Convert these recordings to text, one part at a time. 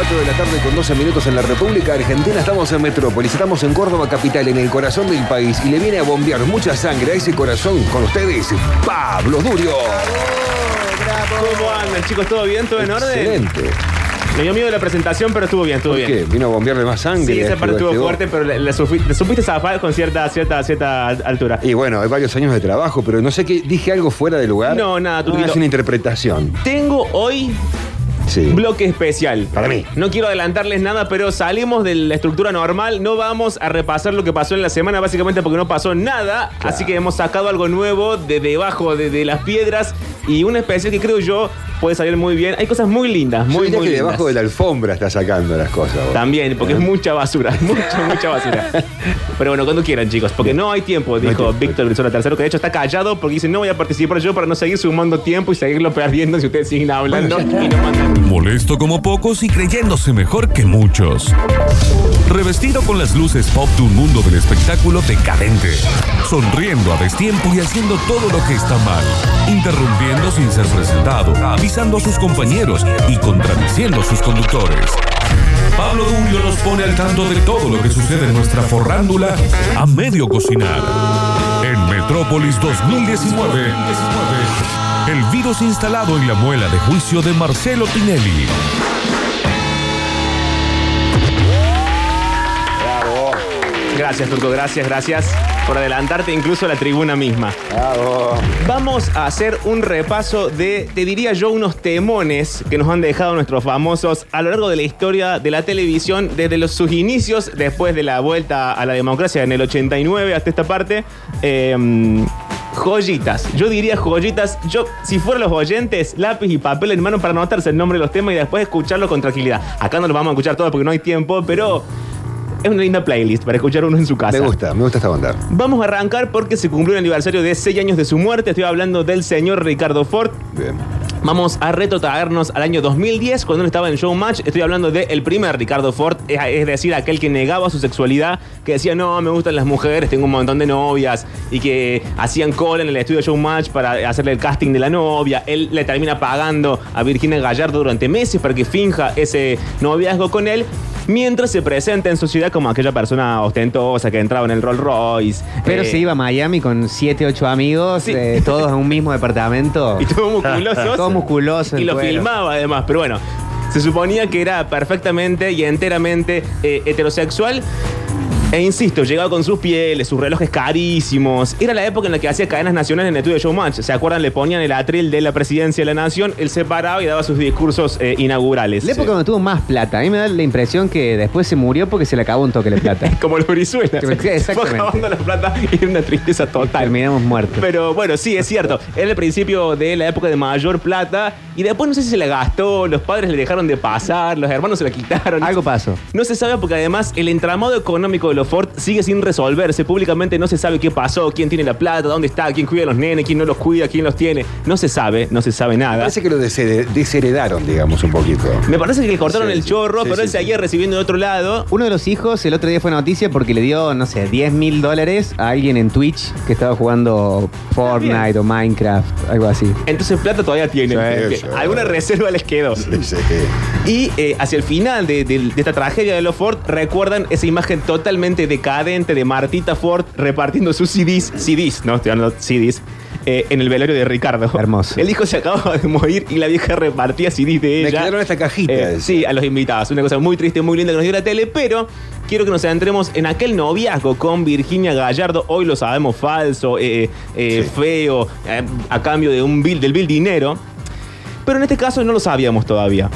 4 de la tarde con 12 minutos en la República Argentina. Estamos en Metrópolis, estamos en Córdoba capital, en el corazón del país. Y le viene a bombear mucha sangre a ese corazón con ustedes, Pablo Durio. ¿Cómo andan, chicos? ¿Todo bien? ¿Todo en orden? Excelente. Me dio miedo la presentación, pero estuvo bien, estuvo ¿Por bien. qué? ¿Vino a bombearle más sangre? Sí, esa parte estuvo fuerte, pero le, le sufi- le supiste zafar con cierta, cierta, cierta altura. Y bueno, hay varios años de trabajo, pero no sé qué. ¿Dije algo fuera de lugar? No, nada, tú Ah, dilo. Es una interpretación. Tengo hoy Sí. bloque especial. Para mí. No quiero adelantarles nada, pero salimos de la estructura normal. No vamos a repasar lo que pasó en la semana, básicamente porque no pasó nada. Claro. Así que hemos sacado algo nuevo de debajo de, de las piedras y una especial que creo yo puede salir muy bien. Hay cosas muy lindas, Yo muy, diría muy que lindas. debajo de la alfombra está sacando las cosas. vos. También, porque ¿Eh? es mucha basura, mucha, mucha basura. Pero bueno, cuando quieran, chicos, porque no hay tiempo, hay dijo tiempo. Víctor Brizola tercero, que de hecho está callado porque dice no voy a participar yo para no seguir sumando tiempo y seguirlo perdiendo si ustedes siguen hablando y no mandan. Molesto como pocos y creyéndose mejor que muchos. Revestido con las luces pop de un mundo del espectáculo decadente. Sonriendo a destiempo y haciendo todo lo que está mal. Interrumpiendo sin ser presentado. Avisando a sus compañeros y contradiciendo a sus conductores. Pablo Durio nos pone al tanto de todo lo que sucede en nuestra forrándula a medio cocinar. En Metrópolis 2019. El virus instalado en la muela de juicio de Marcelo Tinelli. Gracias, Turco, gracias, gracias por adelantarte incluso a la tribuna misma. bravo. Vamos a hacer un repaso de, te diría yo, unos temones que nos han dejado nuestros famosos a lo largo de la historia de la televisión, desde los, sus inicios, después de la vuelta a la democracia en el 89 hasta esta parte. eh, joyitas, yo diría joyitas. Yo, si fueran los oyentes, lápiz y papel en mano para anotarse el nombre de los temas y después escucharlo con tranquilidad. Acá no lo vamos a escuchar todo porque no hay tiempo, pero es una linda playlist para escuchar uno en su casa. Me gusta, me gusta esta onda. Vamos a arrancar porque se cumplió el aniversario de 6 años de su muerte. Estoy hablando del señor Ricardo Ford. Bien. Vamos a retrotraernos al año 2010, cuando él estaba en Showmatch. Estoy hablando del primer Ricardo Ford, es, decir, aquel que negaba su sexualidad, que decía, no, me gustan las mujeres, tengo un montón de novias, y que hacían cola en el estudio Showmatch para hacerle el casting de la novia. Él le termina pagando a Virginia Gallardo durante meses para que finja ese noviazgo con él. Mientras se presenta en sociedad como aquella persona ostentosa que entraba en el Rolls Royce. Pero eh, se iba a Miami con 7, 8 amigos, Sí. eh, todos en un mismo departamento. Y todo musculoso. Todo musculoso. y lo cuero. filmaba además, pero bueno. Se suponía que era perfectamente y enteramente eh, heterosexual. E insisto, llegaba con sus pieles, sus relojes carísimos. Era la época en la que hacía cadenas nacionales en el estudio de Showmatch. ¿Se acuerdan? Le ponían el atril de la presidencia de la nación, él se paraba y daba sus discursos eh, inaugurales. La época donde tuvo más plata. A mí me da la impresión que después se murió porque se le acabó un toque de plata. Como los Brizuela. Fue acabando la plata y era una tristeza total. Terminamos muertos. Pero bueno, sí, es cierto. Era el principio de la época de mayor plata y después no sé si se la gastó, los padres le dejaron de pasar, los hermanos se la quitaron. Algo pasó. No se sabe porque además el entramado económico de los Ford sigue sin resolverse. Públicamente no se sabe qué pasó, quién tiene la plata, dónde está, quién cuida a los nenes, quién no los cuida, quién los tiene. No se sabe, no se sabe nada. Parece que lo deshere- desheredaron, digamos, un poquito. Me parece que le cortaron Sí, el sí. chorro, Sí, pero sí, él sí. seguía recibiendo de otro lado. Uno de los hijos el otro día fue noticia porque le dio, no sé, 10 mil dólares a alguien en Twitch que estaba jugando Fortnite o Minecraft, algo así. Entonces plata todavía. Sí, sí. Alguna reserva les quedó. Sí, sí. Y eh, hacia el final de, de- de esta tragedia de los Ford, recuerdan esa imagen totalmente decadente de Martita Ford repartiendo sus CDs, CDs, no estoy hablando de CDs, eh, en el velorio de Ricardo. Hermoso. El hijo se acababa de morir y la vieja repartía CDs de ella. Me quedaron esta cajita. Eh, sí, a los invitados. Una cosa muy triste, muy linda que nos dio la tele, pero quiero que nos centremos en aquel noviazgo con Virginia Gallardo. Hoy lo sabemos falso, eh, Sí. feo, a cambio de un bill, del bill dinero. Pero en este caso no lo sabíamos todavía.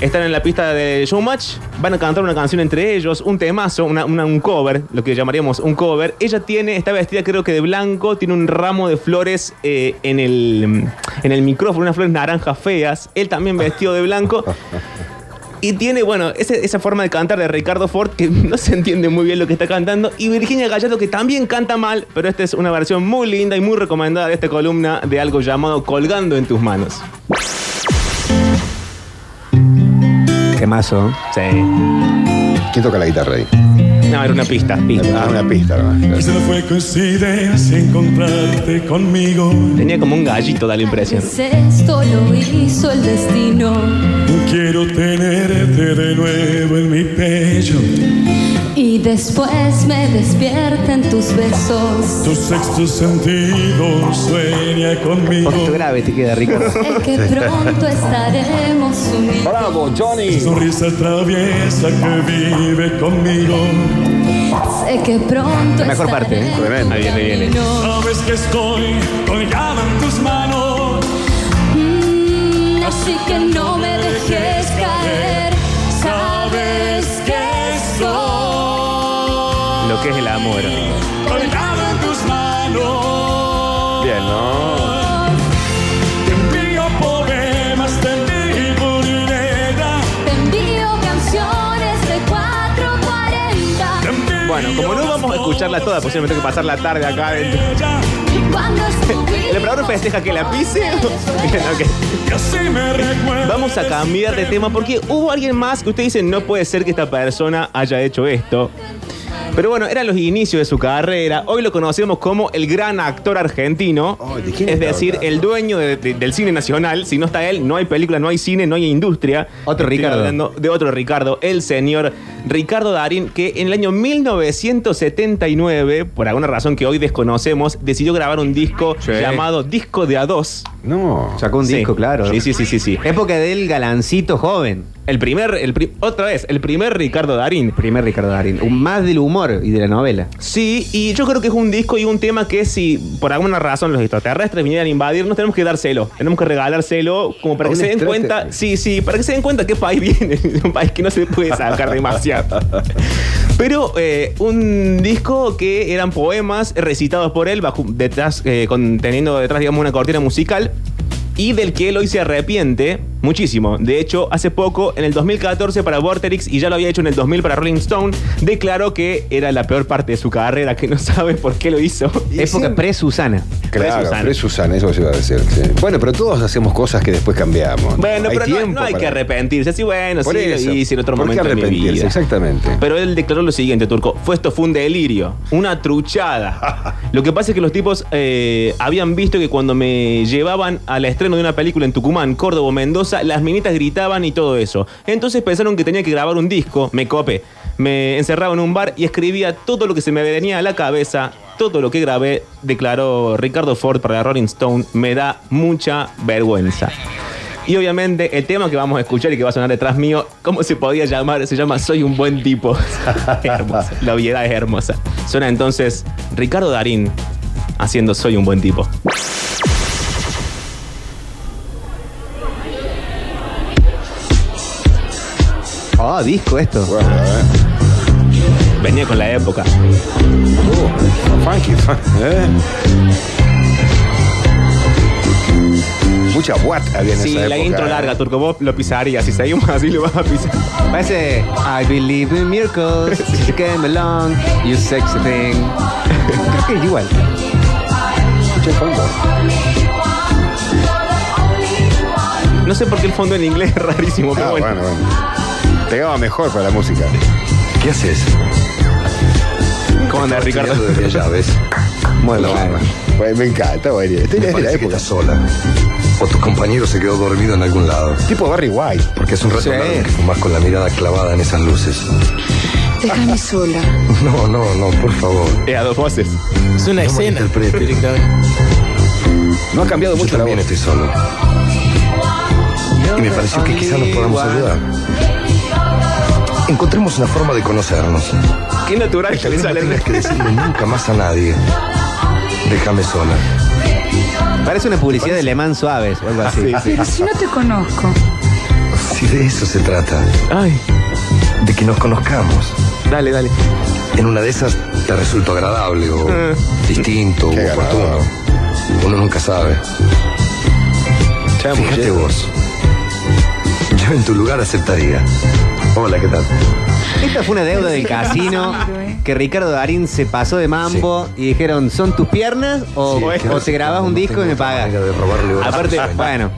Están en la pista de Showmatch, van a cantar una canción entre ellos, un temazo, un cover, lo que llamaríamos un cover. Ella tiene, está vestida creo que de blanco, tiene un ramo de flores eh, en, el, en el micrófono, unas flores naranjas feas. Él también vestido de blanco. Y tiene, bueno, ese- esa forma de cantar de Ricardo Ford que no se entiende muy bien lo que está cantando. Y Virginia Gallardo que también canta mal, pero esta es una versión muy linda y muy recomendada de esta columna de algo llamado Colgando en tus manos. Qué mazo. Sí. ¿Quién toca la guitarra ahí? No, era una pista. Ah, una pista, ¿no? Esa fue coincidencia encontrarte conmigo. Tenía como un gallito, da la impresión. Esto lo hizo el destino. Quiero tenerte de nuevo en mi pecho. Y después me despierta en tus besos. Tu sexto sentido sueña conmigo. Poquito grave te queda, Ricardo. Sé que pronto estaremos unidos. ¡Bravo, Johnny! Sonrisa traviesa que vive conmigo. Sé que pronto La mejor parte, ¿eh? viene, ahí viene. unidos. Sabes que estoy colgada en tus manos. Mm, así que no me dejes caer. Lo que es el amor. Colgada en tus manos. Bien, ¿no? Te envío poemas, te envío dinero. Te envío canciones de 440. Te envío Bueno, como no vamos a escucharla toda, pues me tengo que pasar la tarde acá adentro. ¿El operador festeja que la pise? Bien, ok. Y así me recuerdas. Vamos a cambiar de tema porque hubo alguien más que usted dice no puede ser que esta persona haya hecho esto. Pero bueno, eran los inicios de su carrera. Hoy lo conocemos como el gran actor argentino. Ay, ¿de quién es está decir, hablando? el dueño de- de- del cine nacional. Si no está él, no hay película, no hay cine, no hay industria. Otro Estoy Ricardo. hablando de otro Ricardo, el señor Ricardo Darín, que en el año 1979, por alguna razón que hoy desconocemos, decidió grabar un disco Sí. llamado Disco de A2. No. Sacó un Sí. disco, claro. Sí, sí, sí, sí, sí. Época del galancito joven. El primer, el pri- otra vez, el primer Ricardo Darín. Primer Ricardo Darín. Un- Más del humor y de la novela. Sí, y yo creo que es un disco y un tema que si por alguna razón los extraterrestres vinieran a invadirnos, tenemos que dárselo. Tenemos que regalárselo como para ¿A que se den cuenta. Sí, sí, para que se den cuenta qué país viene. un país que no se puede sacar demasiado. Pero eh, un disco que eran poemas recitados por él, bajo, detrás, eh, conteniendo detrás, digamos, una cortina musical. Y del que él hoy se arrepiente muchísimo. De hecho, hace poco, en el 2014 para Vorterix, y ya lo había hecho en el 2000 para Rolling Stone, declaró que era la peor parte de su carrera, que no sabe por qué lo hizo. Y Época pre-Susana. Claro, Pre-Susana. pre-Susana, eso se iba a decir. sí. Bueno, pero todos hacemos cosas que después cambiamos. Bueno, Hay pero no, tiempo no hay para- que arrepentirse. Sí, bueno, Por sí, eso. lo hice en otro ¿Por qué momento de mi arrepentirse? vida. Exactamente. Pero él declaró lo siguiente, Turco. Fue esto fue un delirio, una truchada. lo que pasa es que los tipos eh, habían visto que cuando me llevaban al estreno de una película en Tucumán, Córdoba, Mendoza, las minitas gritaban y todo eso. Entonces pensaron que tenía que grabar un disco, me copé. Me encerraba en un bar y escribía todo lo que se me venía a la cabeza. Todo lo que grabé, declaró Ricardo Ford para Rolling Stone, me da mucha vergüenza. Y obviamente el tema que vamos a escuchar y que va a sonar detrás mío, ¿cómo se podía llamar? Se llama Soy un buen tipo. Hermosa. La obviedad es hermosa. Suena entonces Ricardo Darín haciendo Soy un buen tipo. Oh, disco esto. Bueno, eh. Venía con la época. Uh, funky, fun- ¿eh? Mucha what había en Sí, esa la época, intro ¿eh? larga, Turco, vos lo pisarías. Si seguimos así, lo vas a pisar. Parece I believe in miracles. You came along, you sexy thing. Creo que es igual. Escucha el fondo. No sé por qué el fondo en inglés es rarísimo, pero Ah, bueno. bueno, bueno. Pegaba mejor para la música. ¿Qué haces? ¿Cómo anda, Ricardo? Desde llaves. Bueno. Bueno, me encanta, bueno. Este Me es de la época. sola. O tu compañero se quedó dormido en algún lado. Tipo Barry White. Porque es un rato Sí. largo que fumas con la mirada clavada en esas luces. Déjame sola. No, no, no, por favor. Eh, a dos voces. Es una No escena. directamente. No ha cambiado Yo mucho la también voz. estoy solo. Y me pareció que quizás nos podamos ayudar. Encontremos una forma de conocernos. Qué natural que no tengas que decirle nunca más a nadie. Déjame sola. Parece una publicidad de Le Mans Suaves o algo así. Sí, sí. Pero si no te conozco. Si de eso se trata, Ay, de que nos conozcamos. dale, dale. En una de esas te resulto agradable o Eh. distinto Qué o oportuno. agradable. Uno nunca sabe. Chamullero. Fíjate vos. Yo en tu lugar aceptaría. Hola, ¿qué tal? Esta fue una deuda del casino que Ricardo Darín se pasó de mambo y dijeron, ¿son tus piernas o, Sí, o te grabas un disco y me pagas? De robarle una- Aparte, Bueno,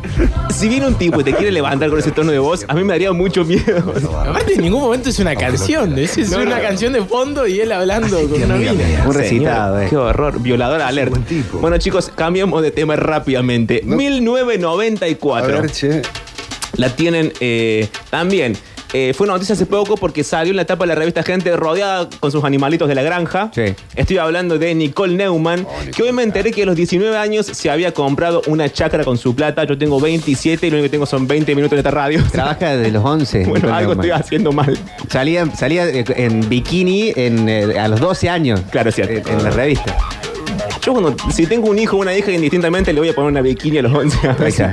si viene un tipo y te quiere levantar con ese tono de voz, a mí me daría mucho miedo. Aparte, en ningún momento es una canción. Es, es No, una no. canción de fondo y él hablando con una amiga mina. mía. un recitado, eh. Qué horror. Violador alert. buen tipo. Bueno, chicos, cambiamos de tema rápidamente. No. 1994. A ver, che. La tienen eh, también. Eh, fue una noticia hace poco porque salió en la etapa de la revista Gente rodeada con sus animalitos de la granja. Sí. Estoy hablando de Nicole Neumann, que hoy me enteré que a los 19 años se había comprado una chacra con su plata. Yo tengo 27 y lo único que tengo son 20 minutos en esta radio. Trabaja desde los 11. bueno, Nicole algo Neumann. estoy haciendo mal. Salía, salía eh, en bikini en, eh, a los 12 años. Claro, es cierto. En la revista. Yo cuando, si tengo un hijo o una hija, indistintamente le voy a poner una bikini a los 11 años. Ahí está.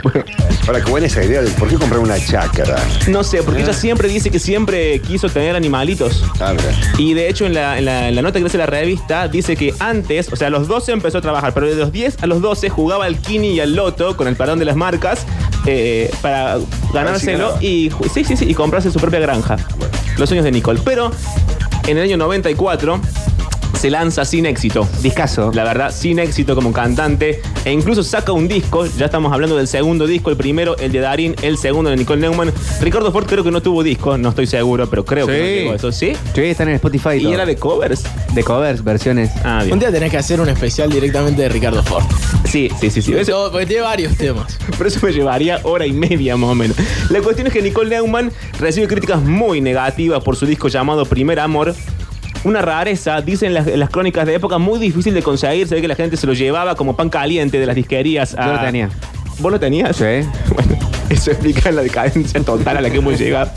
Ahora, qué buena esa idea de por qué comprar una chácara. No sé, porque ella siempre dice que siempre quiso tener animalitos. Ah, mira. Y de hecho, en la, en la- en la nota que hace la revista, dice que antes, o sea, a los 12 empezó a trabajar, pero de los 10 a los 12 jugaba al Kini y al Loto con el perdón de las marcas eh, para ganárselo y, sí, sí, sí, y comprarse su propia granja. Los sueños de Nicole. Pero en el año 94 se lanza sin éxito. Discaso. La verdad, sin éxito como cantante. E incluso saca un disco. Ya estamos hablando del segundo disco. El primero, el de Darín. El segundo, de Nicole Neumann. Ricardo Ford creo que no tuvo disco. No estoy seguro, pero creo que no Sí. llegó a eso. ¿Sí? Sí, están en Spotify. ¿Y todo. era de covers? de covers, versiones. Ah, Un bien. día tenés que hacer un especial directamente de Ricardo Ford. Sí, sí, sí. sí. Eso- Todo- porque tiene varios temas. Por eso me llevaría hora y media más o menos. La cuestión es que Nicole Neumann recibe críticas muy negativas por su disco llamado Primer Amor. Una rareza, dicen las, las crónicas de época, muy difícil de conseguir. Se ve que la gente se lo llevaba como pan caliente de las disquerías. a- Yo lo tenía. ¿Vos lo tenías? Sí. Bueno, eso explica la decadencia total a la que hemos llegado.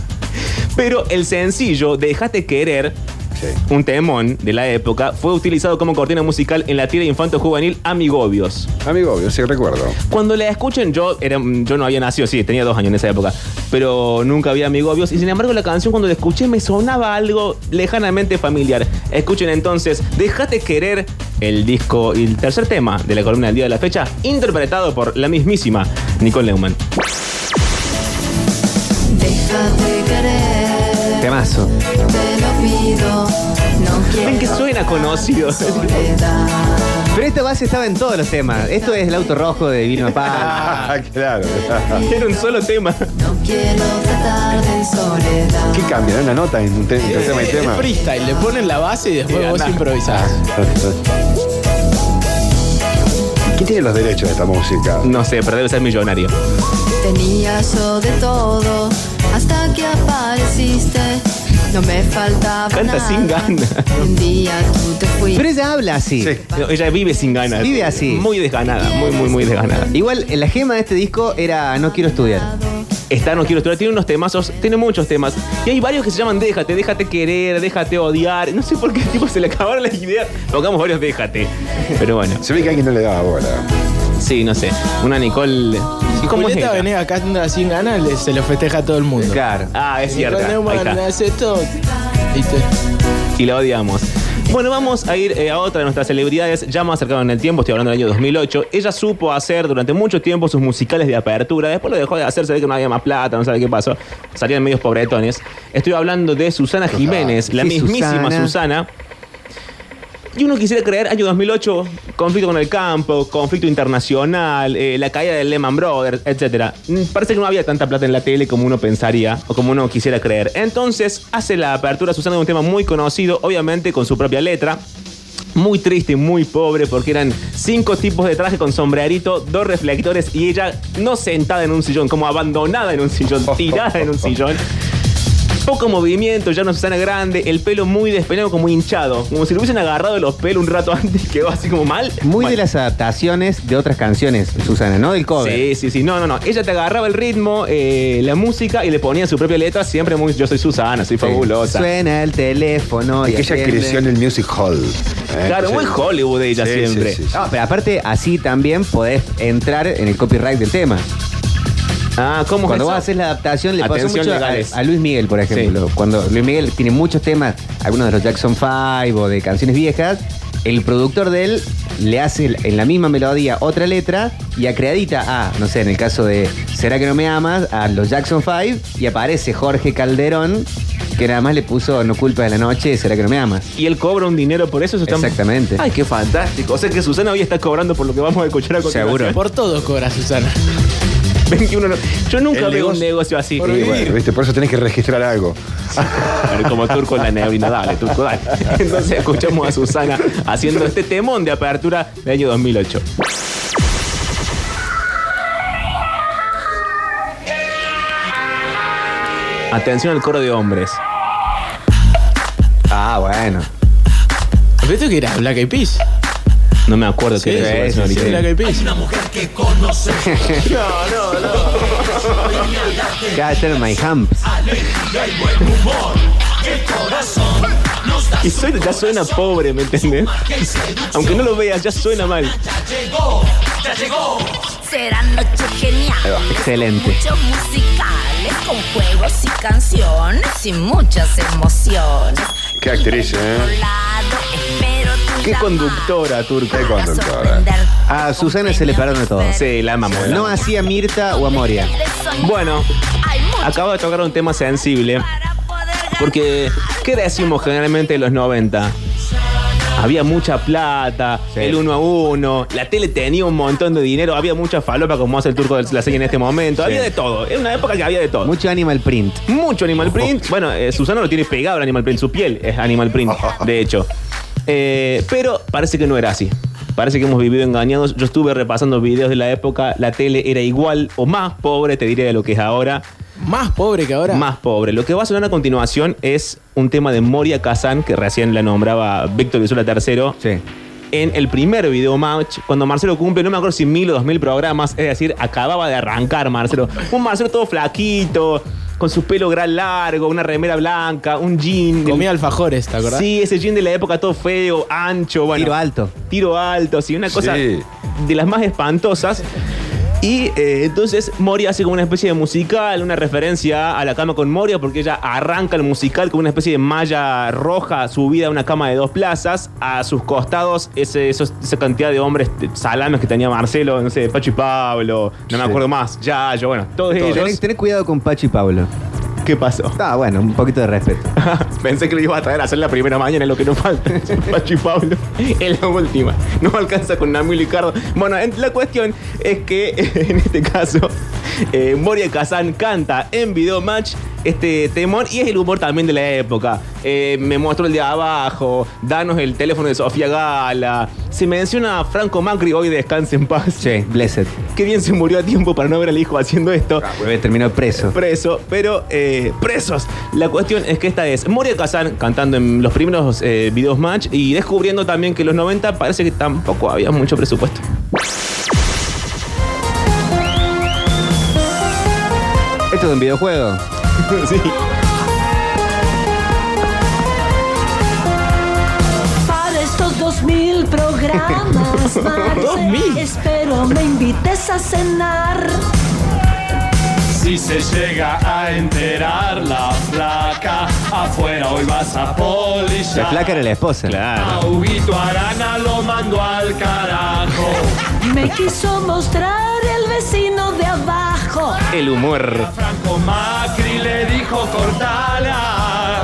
Pero el sencillo, Déjate querer, Sí. un temón de la época, fue utilizado como cortina musical en la tira infanto juvenil Amigobios. Amigo, yo sí recuerdo. Cuando la escuchen, yo, era, yo no había nacido, sí, tenía dos años en esa época, pero nunca había amigobios. Y sin embargo, la canción cuando la escuché me sonaba algo lejanamente familiar. Escuchen entonces, Déjate querer, el disco y el tercer tema de la columna del día de la fecha, interpretado por la mismísima Nicole Neumann. Déjate Temazo. te lo pido. No quiero Ven que suena conocido. soledad. Pero esta base estaba en todos los temas. Esto es el auto rojo de Vino Pal. Ah, claro. Era un solo tema. No quiero tratar de soledad. ¿Qué cambia? ¿Una nota en un entre tema y Es tema? freestyle, le ponen la base y después Sí, vos improvisás. ¿Quién tiene los derechos de esta música? No sé, pero debe ser millonario. Tenía yo de todo hasta que apareciste. No me faltaba Canta nada. sin ganas. Un día tú te fuiste. Pero ella habla así. Sí. No, Ella vive sin ganas. Vive así. Muy desganada, muy, muy, muy desganada. Igual, la gema de este disco era No quiero estudiar. Está No Quiero Estudiar, tiene unos temazos, tiene muchos temas. Y hay varios que se llaman Déjate, Déjate Querer, Déjate Odiar. No sé por qué tipo se le acabaron las ideas. Pongamos varios Déjate. Pero bueno, Se ve que alguien no le daba bola. sí, no sé. Una Nicole. Si ¿Cómo es Julieta? Venegas canta sin ganas, le- se lo festeja a todo el mundo. Claro. Ah, es cierto. Y la odiamos. Bueno, vamos a ir eh, a otra de nuestras celebridades, ya más cercano en el tiempo, estoy hablando del año 2008. Ella supo hacer durante mucho tiempo sus musicales de apertura, después lo dejó de hacer, se ve que no había más plata, no sabe qué pasó, salían medios pobretones. Estoy hablando de Susana Jiménez, la Sí, mismísima Susana. Susana. Y uno quisiera creer, año 2008, conflicto con el campo, conflicto internacional, eh, la caída del Lehman Brothers, etc. Mm, Parece que no había tanta plata en la tele como uno pensaría o como uno quisiera creer. Entonces hace la apertura Susana de un tema muy conocido, obviamente con su propia letra. Muy triste y muy pobre porque eran cinco tipos de traje con sombrerito, dos reflectores y ella no sentada en un sillón, como abandonada en un sillón, tirada en un sillón. Poco movimiento, ya una Susana grande, el pelo muy despeinado, como hinchado. Como si le hubiesen agarrado los pelos un rato antes y quedó así como mal. Muy de las adaptaciones de otras canciones, Susana, ¿no? Del cover. Sí, sí, sí. No, no, no. Ella te agarraba el ritmo, eh, la música y le ponía su propia letra. Siempre muy. Yo soy Susana, soy fabulosa. Suena el teléfono. Y Y que ella creció en el Music Hall. ¿eh? Claro, muy Hollywood ella Sí, siempre. sí, sí, sí. No, pero aparte, así también podés entrar en el copyright del tema. Ah, ¿cómo Cuando es vos eso? haces la adaptación, le pasó Atención mucho a, Luis Miguel, por ejemplo. Cuando Luis Miguel tiene muchos temas, algunos de los Jackson 5 o de canciones viejas, el productor de él le hace en la misma melodía otra letra y acredita a, no sé, en el caso de ¿Será que no me amas? a los Jackson 5 y aparece Jorge Calderón Que nada más le puso no culpa de la noche, será que no me amas. Y él cobra un dinero por eso. eso está- Exactamente. Ay, qué fantástico. O sea que Susana hoy está cobrando por lo que vamos a escuchar a continuación. Seguro. Por todo cobra Susana. 21 no- Yo nunca veo un negocio- así. Sí, bueno, ¿viste? Por eso tenés que registrar algo. Pero como turco en la neblina, dale, turco, dale. Entonces escuchamos a Susana haciendo este temón de apertura del año 2008. Atención al coro de hombres. Ah, bueno. ¿Viste que era Black Eyed Peas? No me acuerdo qué Sí, era sí, esa versión sí, original. Black Eyed Peas. Cater my humps. Y suena- ya suena pobre, ¿me entendés? Aunque no lo veas, ya suena mal. Serán noches geniales. Excelente. Muchos musicales con juegos y canciones y muchas emociones. Qué actriz, ¿eh? Qué conductora, turco. Qué conductora. A Susana se le perdona todo. Sí, la amamos. No hacía Mirta o a Moria. Bueno, acabo de tocar un tema sensible. Porque, ¿qué decimos generalmente de los 90? Había mucha plata, Sí. el uno a uno, la tele tenía un montón de dinero, había mucha falopa como hace el turco de la serie en este momento, había de todo, era una época que había de todo. Mucho animal print. Mucho animal print. Bueno, eh, Susana lo tiene pegado el animal print, su piel es animal print, de hecho. Eh, pero parece que no era así. Parece que hemos vivido engañados. Yo estuve repasando videos de la época, la tele era igual o más pobre, te diré, de lo que es ahora. Más pobre que ahora. Más pobre. Lo que va a sonar a continuación es un tema de Moria Kazan, que recién la nombraba Víctor Visuela III. Sí. En el primer video match, cuando Marcelo cumple, no me acuerdo si mil o dos mil programas, es decir, acababa de arrancar Marcelo. Un Marcelo todo flaquito, con su pelo gran largo, una remera blanca, un jean. Comía alfajores, ¿te acordás? Sí, ese jean de la época todo feo, ancho, bueno. Tiro alto. Tiro alto, sí, una cosa Sí. de las más espantosas. Y eh, entonces Moria hace como una especie de musical, una referencia a la cama con Moria, porque ella arranca el musical con una especie de malla roja subida a una cama de dos plazas. A sus costados, ese, esos- esa cantidad de hombres salames que tenía Marcelo, no sé, Pacho y Pablo, no me acuerdo más, Yayo, bueno, todos ellos. tenés cuidado con Pacho y Pablo. ¿Qué pasó? Ah, bueno, un poquito de respeto. Pensé que lo iba a traer a hacer la primera mañana, es lo que nos falta. Pacho y Pablo. Es la última. No alcanza con Namil y Cardo. Bueno, en- la cuestión es que en este caso, eh, Moria Kazan canta en video match este temón y es el humor también de la época. Eh, me mostró el de abajo, danos el teléfono de Sofía Gala. Se menciona a Franco Macri, hoy descanse en paz. Sí, blessed. Qué bien se murió a tiempo para no ver al hijo haciendo esto Pues terminó preso. preso, pero eh, presos. La cuestión es que esta es Moria Kazan cantando en los primeros eh, videos match y descubriendo también que en los 90 parece que tampoco había mucho presupuesto. Esto es un videojuego. sí. Para estos dos mil programas, Marce, espero me invites a cenar. Si se llega a enterar la flaca, afuera hoy vas a polillar. La flaca era la esposa. Claro. A Huguito Arana lo mando al carajo. Me quiso mostrar el vecino de abajo. El humor. Franco Macri le dijo cortala.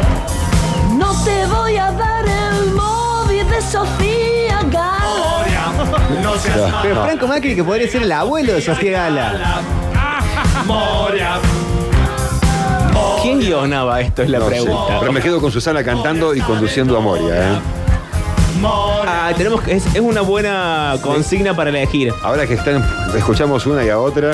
No te voy a dar el móvil de Sofía Gala. Moria, no seas Pero mala. Franco Macri, que podría ser el abuelo de Sofía Gala. Moria. ¿Quién guionaba esto? Es la No sé. pregunta. Pero me quedo con Susana cantando y conduciendo a Moria, ¿eh? Ah, tenemos que, es, es una buena consigna para elegir. Ahora que están, escuchamos una y a otra.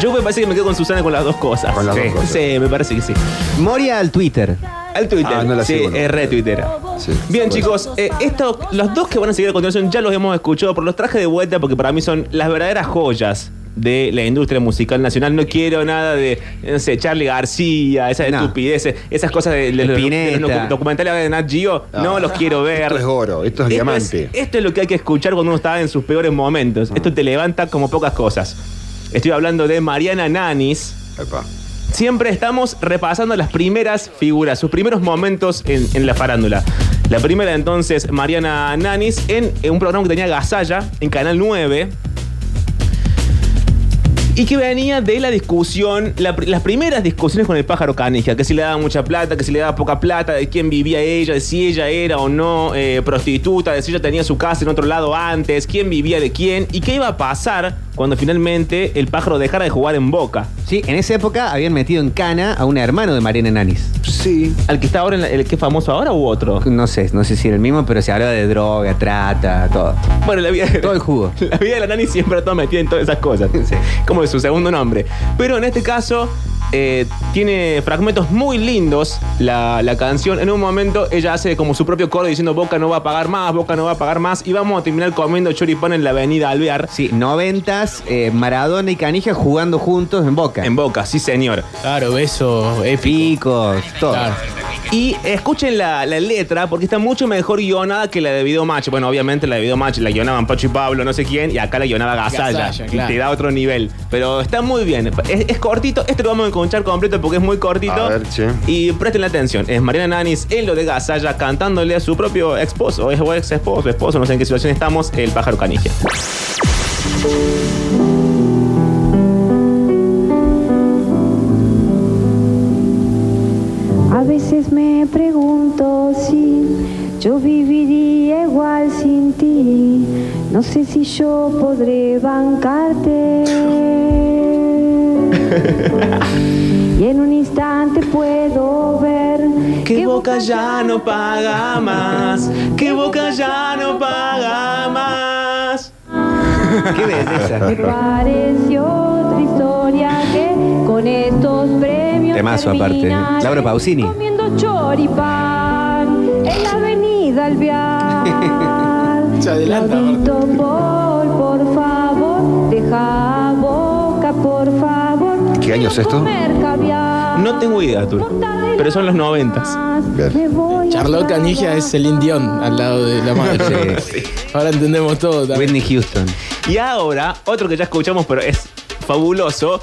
Yo me parece que me quedo con Susana con las dos cosas. Con las sí. dos cosas. Sí, me parece que sí. Moria al Twitter. Al Twitter. Ah, no la sí, sigo, no. es retwitter. Sí. Bien, Bueno. chicos, eh, esto- los dos que van a seguir a continuación ya los hemos escuchado, pero los traje de vuelta porque para mí son las verdaderas joyas de la industria musical nacional. No quiero nada de, no sé, Charlie García, esas No. estupideces, esas cosas de, de los, de los documentales de Nat Geo. No, los quiero ver. Esto es oro, esto es Esto diamante. es, esto es lo que hay que escuchar cuando uno está en sus peores momentos. Esto te levanta como pocas cosas. Estoy hablando de Mariana Nanis. Epa. Siempre estamos repasando las primeras figuras, sus primeros momentos en, en la farándula. La primera entonces, Mariana Nanis, en, en un programa que tenía Gasalla, en Canal 9. Y que venía de la discusión, la las primeras discusiones con el pájaro canija, que si le daba mucha plata, que si le daba poca plata, de quién vivía ella, de si ella era o no eh, prostituta, de si ella tenía su casa en otro lado antes, quién vivía de quién y qué iba a pasar cuando finalmente el pájaro dejara de jugar en Boca. Sí, en esa época habían metido en cana a un hermano de Mariana Nanis. Sí. ¿Al que está ahora, en la- el que es famoso ahora u otro? No sé, no sé si era el mismo, pero se hablaba de droga, trata, todo. Bueno, la vida Todo el jugo. La vida de la nani siempre está metida en todas esas cosas. Como de su segundo nombre. Pero en este caso, eh, tiene fragmentos muy lindos la, la canción. En un momento ella hace como su propio coro diciendo Boca no va a pagar más, Boca no va a pagar más. Y vamos a terminar comiendo choripán en la avenida Alvear. Sí, noventas, eh, Maradona y Canija jugando juntos en Boca. En Boca, sí señor. Claro, beso épico. Picos, todo. Claro. Y escuchen la, la letra porque está mucho mejor guionada que la de Video Match. Bueno, obviamente la de Video Match la guionaban Pacho y Pablo, no sé quién, y acá la guionaba Gasalla. Gasalla, y te da otro nivel. Pero está muy bien. Es, es cortito, este lo vamos a encontrar completo porque es muy cortito. A ver, che. Y presten la atención. Es Mariana Nanis en lo de Gasalla cantándole a su propio esposo, o es o ex esposo, esposo, no sé en qué situación estamos, el pájaro canigia. A veces me pregunto si yo viviría igual sin ti. No sé si yo podré bancarte. Y en un instante puedo ver Que Boca ya no paga más, que Boca ya no paga más. Qué belleza. Me pareció otra historia que con estos premios Temazo aparte. Laura Pausini. Comiendo choripán en la avenida Alvear. Se adelanta, Paul, por favor, deja. ¿Qué año es esto? No tengo idea, Arturo. Pero son los noventas. Charlotte Canija es Celine Dion al lado de la madre. Ahora entendemos todo. también. Whitney Houston. Y ahora, otro que ya escuchamos, pero es fabuloso,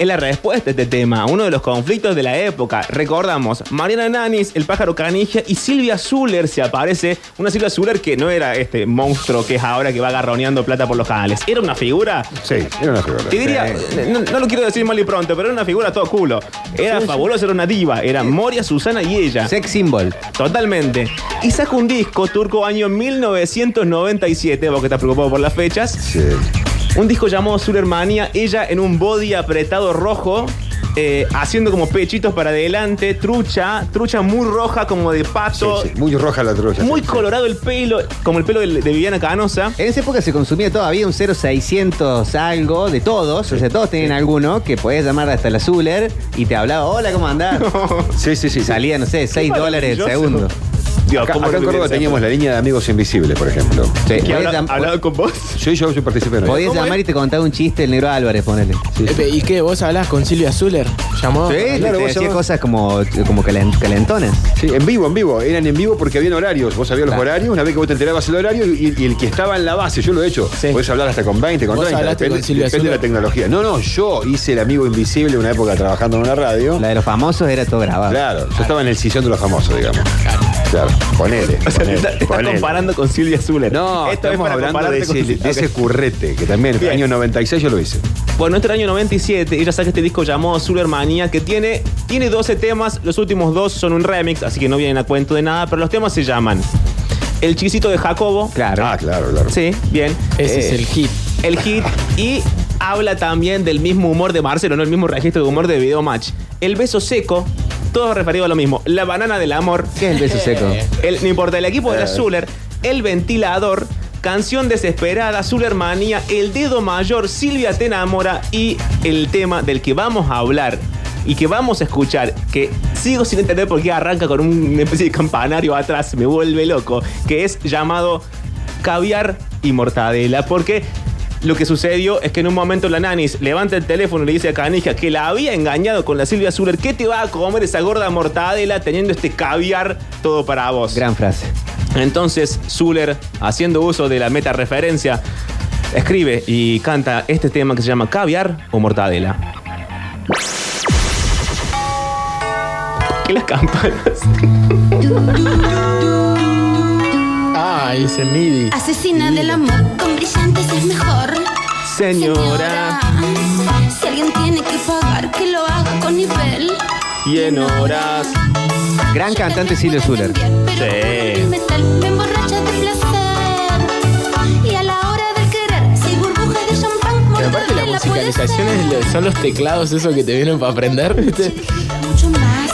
es la respuesta a este tema, uno de los conflictos de la época. Recordamos, Mariana Nanis, el pájaro canigia y Silvia Zuller se aparece. Una Silvia Zuller que no era este monstruo que es ahora que va agarroneando plata por los canales. Era una figura. Sí, era una figura. Te diría, no, no lo quiero decir mal y pronto, pero era una figura todo culo. Era fabulosa, era una diva. Era Moria, Susana y ella. Sex symbol. Totalmente. Y saca un disco turco año 1997, vos que estás preocupado por las fechas. Sí. Un disco llamado Sulermania, ella en un body apretado rojo, eh, haciendo como pechitos para adelante, trucha, trucha muy roja como de pato, Sí, sí, Muy roja la trucha. muy sí, sí. colorado el pelo, como el pelo de, de Viviana Canosa. En esa época se consumía todavía un 0600 algo de todos, o sea, todos tenían alguno que podías llamar hasta la Zuller y te hablaba, hola, ¿cómo andás? Sí, sí, sí. sí. Salía, no sé, 6 dólares el maravilloso. segundo. Dios, Acá, ¿cómo acá en se Córdoba piensa? teníamos la línea de amigos invisibles, por ejemplo. Sí, ¿Que podías habla- llam- hablado con vos? Sí, yo, yo participé en podías ¿Cómo llamar es? y te contaba un chiste el negro Álvarez, ponele. Sí, sí. Epe, ¿Y qué? ¿Vos hablás con Silvia Zuller? ¿Llamó? Sí, claro, te vos llamás. cosas como, como calen- calentonas. Sí, en vivo, en vivo. Eran en vivo porque habían horarios. Vos sabías los Claro. horarios, una vez que vos te enterabas el horario y, y el que estaba en la base, yo lo he hecho. Sí. Podés hablar hasta con 20, con Vos 30. hablaste Depende, con Silvia depende de la tecnología. No, no, yo hice el amigo invisible una época trabajando en una radio. La de los famosos era todo grabado. Claro, yo estaba en el sillón de los famosos, digamos. Claro, ponele. O sea, te ponele, está- te estás comparando con Silvia Zuller. No, Esto es estamos para hablando de con ese, Silvia. de ese currete, que también en el año 96 yo lo hice. Bueno, este año 97, ella saca este disco llamado Sulermanía, que tiene, tiene 12 temas. Los últimos dos son un remix, así que no vienen a cuento de nada, pero los temas se llaman El Chisito de Jacobo. Claro. Ah, claro, claro. Sí, bien. Ese Eh, es el hit. El hit. Y habla también del mismo humor de Marcelo, no el mismo registro de humor de Video Match. El beso seco, todo referido a lo mismo. La banana del amor. ¿Qué es el beso seco? El, no importa, el equipo de la Eh. Zuller, el ventilador, canción desesperada, Zuller Manía, el dedo mayor, Silvia te enamora y el tema del que vamos a hablar y que vamos a escuchar, que sigo sin entender por qué arranca con una especie de campanario atrás, me vuelve loco, que es llamado caviar y mortadela, porque lo que sucedió es que en un momento la nanis levanta el teléfono y le dice a Canija que la había engañado con la Silvia Zuller, ¿qué te va a comer esa gorda mortadela teniendo este caviar todo para vos? Gran frase. Entonces Zuller, haciendo uso de la meta referencia, escribe y canta este tema que se llama Caviar o Mortadela. ¿Qué las campanas? Ese MIDI. Asesina del amor con brillantes es mejor. Señora. alguien tiene que pagar, que lo haga con nivel. Y en horas. Gran cantante Silvio Zuller. Sí. Metal me emborracha de placer. Y a la hora de querer, si burbuja de champán, Pero aparte la musicalización son los teclados esos que te vienen para aprender, ¿viste?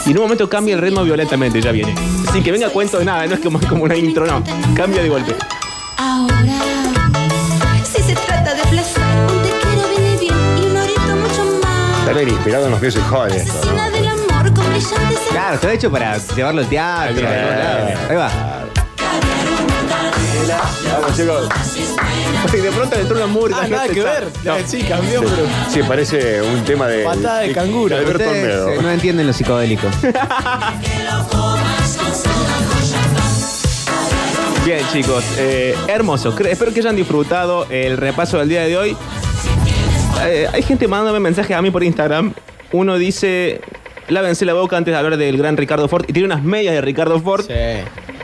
Y en un momento cambia el ritmo violentamente, ya viene. Sin que venga cuento de nada, no es como, como una intro, no. Cambia de golpe. Ahora, si se trata de placer, un te quiero viene bien y un orito mucho más. Está bien inspirado en los amor con brillantes Claro, está hecho para llevarlo al teatro. Ahí va. Vamos, chicos. Y de pronto entró una murga. Ah, nada que ver. No. Sí, cambió, pero. Sí, parece un tema de. Patada de canguro. de Ustedes Olmedo. eh, no entienden lo psicodélico. Bien, chicos, eh, hermoso. Espero que hayan disfrutado el repaso del día de hoy. Eh, hay gente mandándome mensajes a mí por Instagram. Uno dice, lávense la boca antes de hablar del gran Ricardo Ford. Y tiene unas medias de Ricardo Ford. Sí.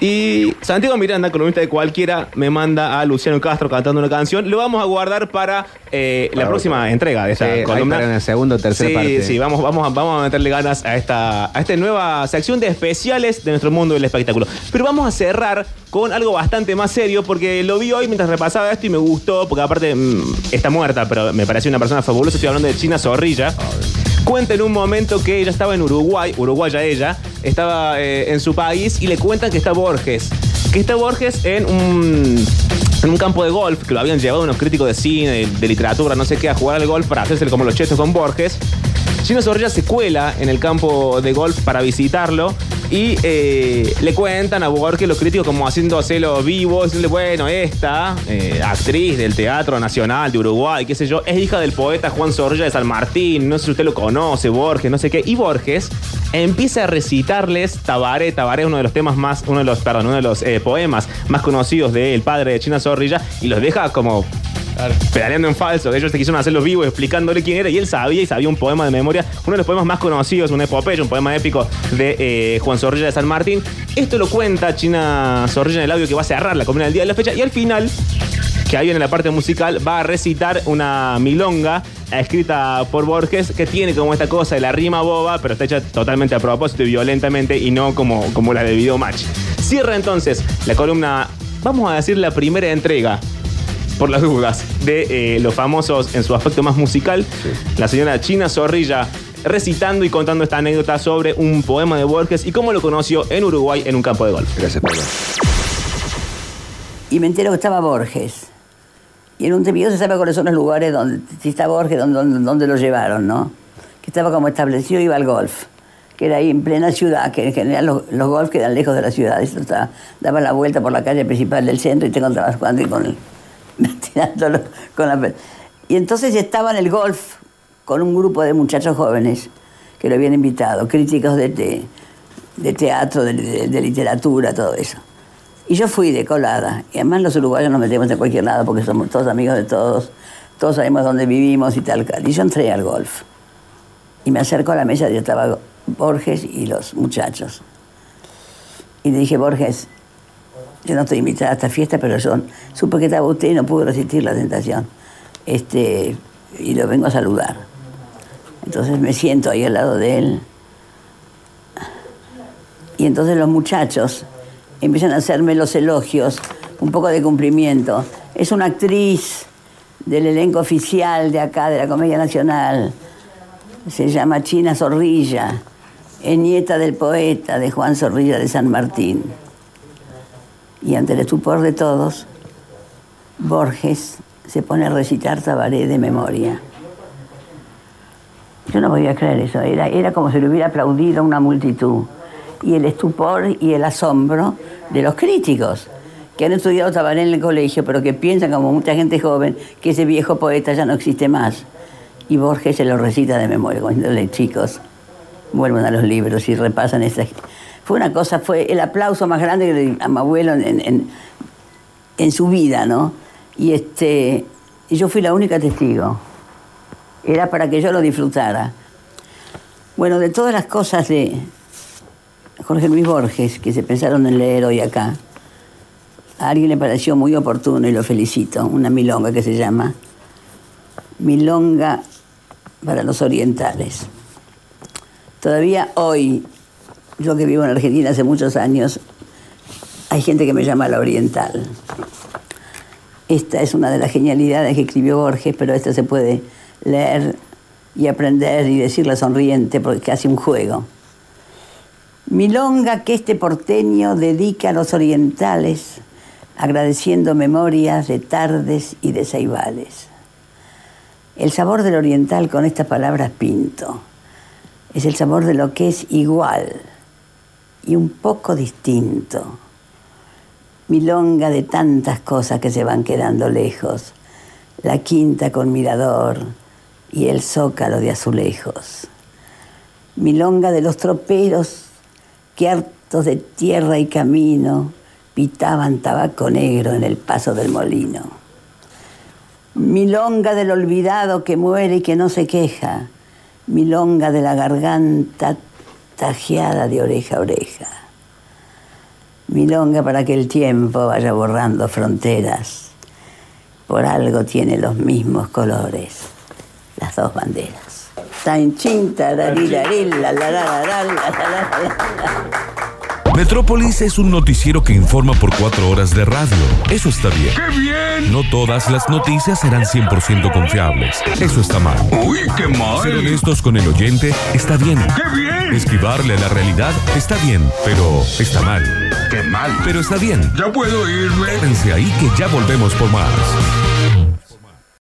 Y Santiago Miranda, columnista de cualquiera, me manda a Luciano Castro cantando una canción. Lo vamos a guardar para eh, la próxima entrega de esta Sí, columna. para una segunda o tercera sí, parte. Sí, vamos, vamos, a- vamos a meterle ganas a esta, a esta nueva sección de especiales de nuestro mundo del espectáculo. Pero vamos a cerrar con algo bastante más serio, porque lo vi hoy mientras repasaba esto y me gustó, porque aparte mm, está muerta, pero me pareció una persona fabulosa. Estoy hablando de China Zorrilla. Cuenta en un momento que ella estaba en Uruguay, uruguaya ella, estaba eh, en su país y le cuentan que está Borges. Que está Borges en un, campo de golf, que lo habían llevado unos críticos de cine, de, de literatura, no sé qué, a jugar al golf para hacerse como los chetos con Borges. Chino Zorrilla se cuela en el campo de golf para visitarlo y eh, le cuentan a Borges los críticos como haciéndose los vivos, diciéndole, bueno, esta eh, actriz del Teatro Nacional de Uruguay, qué sé yo, es hija del poeta Juan Zorrilla de San Martín, no sé si usted lo conoce, Borges, no sé qué. Y Borges empieza a recitarles Tabaré, Tabaré es uno de los temas más, uno de los, perdón, uno de los eh, poemas más conocidos del padre de China Zorrilla y los deja como pedaleando en falso. Ellos se quisieron hacerlo vivo explicándole quién era y él sabía y sabía un poema de memoria, uno de los poemas más conocidos, una epopeya, un poema épico de eh, Juan Zorrilla de San Martín. Esto lo cuenta China Zorrilla en el audio que va a cerrar la comuna del día de la fecha y al final, que ahí viene la parte musical, va a recitar una milonga escrita por Borges que tiene como esta cosa de la rima boba, pero está hecha totalmente a propósito y violentamente y no como, como la de Video Match. Cierra entonces la columna, vamos a decir la primera entrega por las dudas, de eh, los famosos en su aspecto más musical, la señora China Zorrilla recitando y contando esta anécdota sobre un poema de Borges y cómo lo conoció en Uruguay en un campo de golf. Gracias, Pablo. Y me entero que estaba Borges. Y en un tiempo se sabe cuáles son los lugares donde, si está Borges, donde, donde, donde lo llevaron, ¿no? Que estaba como establecido, iba al golf. Que era ahí en plena ciudad, que en general los, los golf quedan lejos de la ciudad. Eso estaba- daba la vuelta por la calle principal del centro y te encontrabas con el, tirándolo con la pel- Y entonces estaba en el golf con un grupo de muchachos jóvenes que lo habían invitado, críticos de, te- de teatro, de, de- de literatura, todo eso. Y yo fui de colada. Y además los uruguayos nos metemos en cualquier lado porque somos todos amigos de todos, todos sabemos dónde vivimos y tal. Y yo entré al golf. Y me acerco a la mesa y estaba Borges y los muchachos. Y le dije, Borges, yo no estoy invitada a esta fiesta, pero yo supe que estaba usted y no pude resistir la tentación. Este, y lo vengo a saludar. Entonces me siento ahí al lado de él. Y entonces los muchachos empiezan a hacerme los elogios, un poco de cumplimiento. Es una actriz del elenco oficial de acá, de la Comedia Nacional. Se llama China Zorrilla. Es nieta del poeta de Juan Zorrilla de San Martín. Y ante el estupor de todos, Borges se pone a recitar Tabaré de memoria. Yo no podía creer eso, era, era como si le hubiera aplaudido a una multitud. Y el estupor y el asombro de los críticos, que han estudiado Tabaré en el colegio, pero que piensan, como mucha gente joven, que ese viejo poeta ya no existe más. Y Borges se lo recita de memoria, como diciéndole, chicos, vuelvan a los libros y repasan esa... Fue una cosa, fue el aplauso más grande que le di a mi abuelo en, en- en su vida, ¿no? Y, este, yo fui la única testigo. Era para que yo lo disfrutara. Bueno, de todas las cosas de Jorge Luis Borges que se pensaron en leer hoy acá, a alguien le pareció muy oportuno y lo felicito, una milonga que se llama Milonga para los orientales. Todavía hoy, yo que vivo en Argentina hace muchos años, hay gente que me llama la oriental. Esta es una de las genialidades que escribió Borges, pero esta se puede leer y aprender y decirla sonriente porque casi un juego. Milonga que este porteño dedica a los orientales, agradeciendo memorias de tardes y de ceibales. El sabor del oriental con estas palabras pinto es el sabor de lo que es igual y un poco distinto. Milonga de tantas cosas que se van quedando lejos, la quinta con mirador y el zócalo de azulejos. Milonga de los troperos que hartos de tierra y camino pitaban tabaco negro en el paso del molino. Milonga del olvidado que muere y que no se queja. Milonga de la garganta tajeada de oreja a oreja. Milonga para que el tiempo vaya borrando fronteras. Por algo tiene los mismos colores, las dos banderas. Tan chinta, la Metrópolis es un noticiero que informa por cuatro horas de radio. Eso está bien. ¡Qué bien! No todas las noticias serán 100% confiables. Eso está mal. ¡Uy, qué mal! Ser honestos con el oyente está bien. ¡Qué bien! Esquivarle a la realidad está bien, pero está mal. ¡Qué mal! Pero está bien. ¿Ya puedo irme? Quédense ahí que ya volvemos por más.